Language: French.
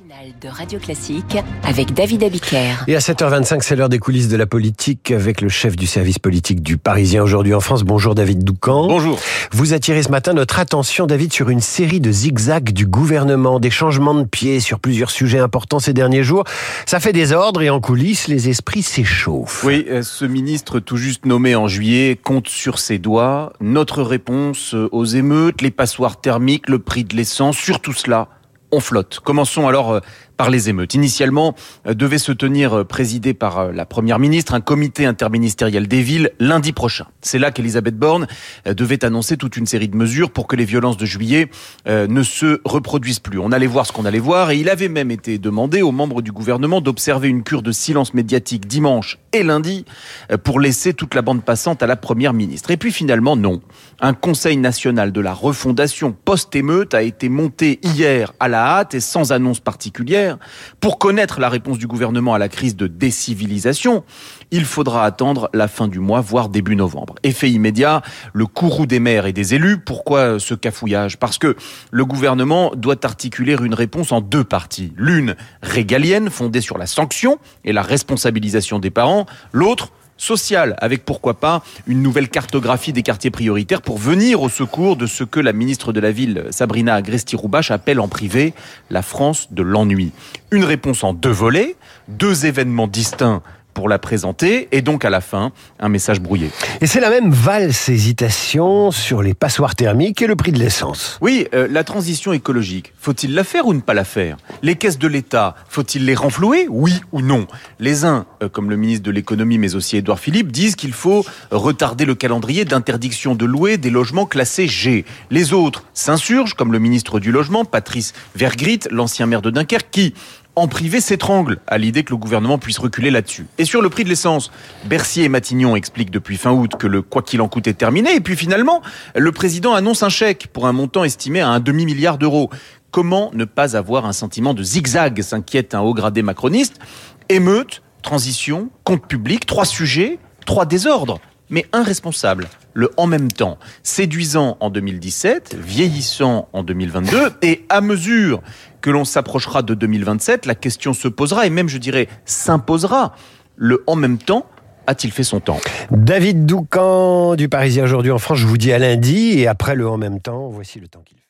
matinale de Radio Classique avec David Abiker. Et à 7h25, c'est l'heure des coulisses de la politique avec le chef du service politique du Parisien aujourd'hui en France. Bonjour David Doucan. Bonjour. Vous attirez ce matin notre attention, David, sur une série de zigzags du gouvernement, des changements de pied sur plusieurs sujets importants ces derniers jours. Ça fait des ordres et en coulisses, les esprits s'échauffent. Oui, euh, ce ministre tout juste nommé en juillet compte sur ses doigts. Notre réponse aux émeutes, les passoires thermiques, le prix de l'essence, sur tout cela, on flotte. Commençons alors euh, par les émeutes. Initialement, euh, devait se tenir, euh, présidé par la Première ministre, un comité interministériel des villes lundi prochain. C'est là qu'Elisabeth Borne devait annoncer toute une série de mesures pour que les violences de juillet ne se reproduisent plus. On allait voir ce qu'on allait voir et il avait même été demandé aux membres du gouvernement d'observer une cure de silence médiatique dimanche et lundi pour laisser toute la bande passante à la Première ministre. Et puis finalement, non. Un conseil national de la refondation post-émeute a été monté hier à la hâte et sans annonce particulière. Pour connaître la réponse du gouvernement à la crise de décivilisation, il faudra attendre la fin du mois, voire début novembre. Effet immédiat, le courroux des maires et des élus. Pourquoi ce cafouillage? Parce que le gouvernement doit articuler une réponse en deux parties. L'une régalienne, fondée sur la sanction et la responsabilisation des parents. L'autre sociale, avec pourquoi pas une nouvelle cartographie des quartiers prioritaires pour venir au secours de ce que la ministre de la Ville, Sabrina Agresti-Roubache, appelle en privé la France de l'ennui. Une réponse en deux volets, deux événements distincts pour la présenter et donc à la fin un message brouillé. Et c'est la même valse hésitation sur les passoires thermiques et le prix de l'essence. Oui, euh, la transition écologique, faut-il la faire ou ne pas la faire? Les caisses de l'État, faut-il les renflouer? Oui ou non? Les uns, euh, comme le ministre de l'économie mais aussi Édouard Philippe, disent qu'il faut retarder le calendrier d'interdiction de louer des logements classés G. Les autres s'insurgent, comme le ministre du logement, Patrice Vergrit, l'ancien maire de Dunkerque, qui en privé s'étrangle à l'idée que le gouvernement puisse reculer là-dessus. Et sur le prix de l'essence, Bercier et Matignon expliquent depuis fin août que le quoi qu'il en coûte est terminé, et puis finalement, le président annonce un chèque pour un montant estimé à un demi-milliard d'euros. Comment ne pas avoir un sentiment de zigzag s'inquiète un haut gradé macroniste. Émeute, transition, compte public, trois sujets, trois désordres mais un responsable. Le en même temps, séduisant en 2017, vieillissant en 2022, et à mesure que l'on s'approchera de 2027, la question se posera, et même je dirais s'imposera. Le en même temps a-t-il fait son temps? David Doucan du Parisien aujourd'hui en France, je vous dis à lundi, et après le en même temps, voici le temps qu'il fait.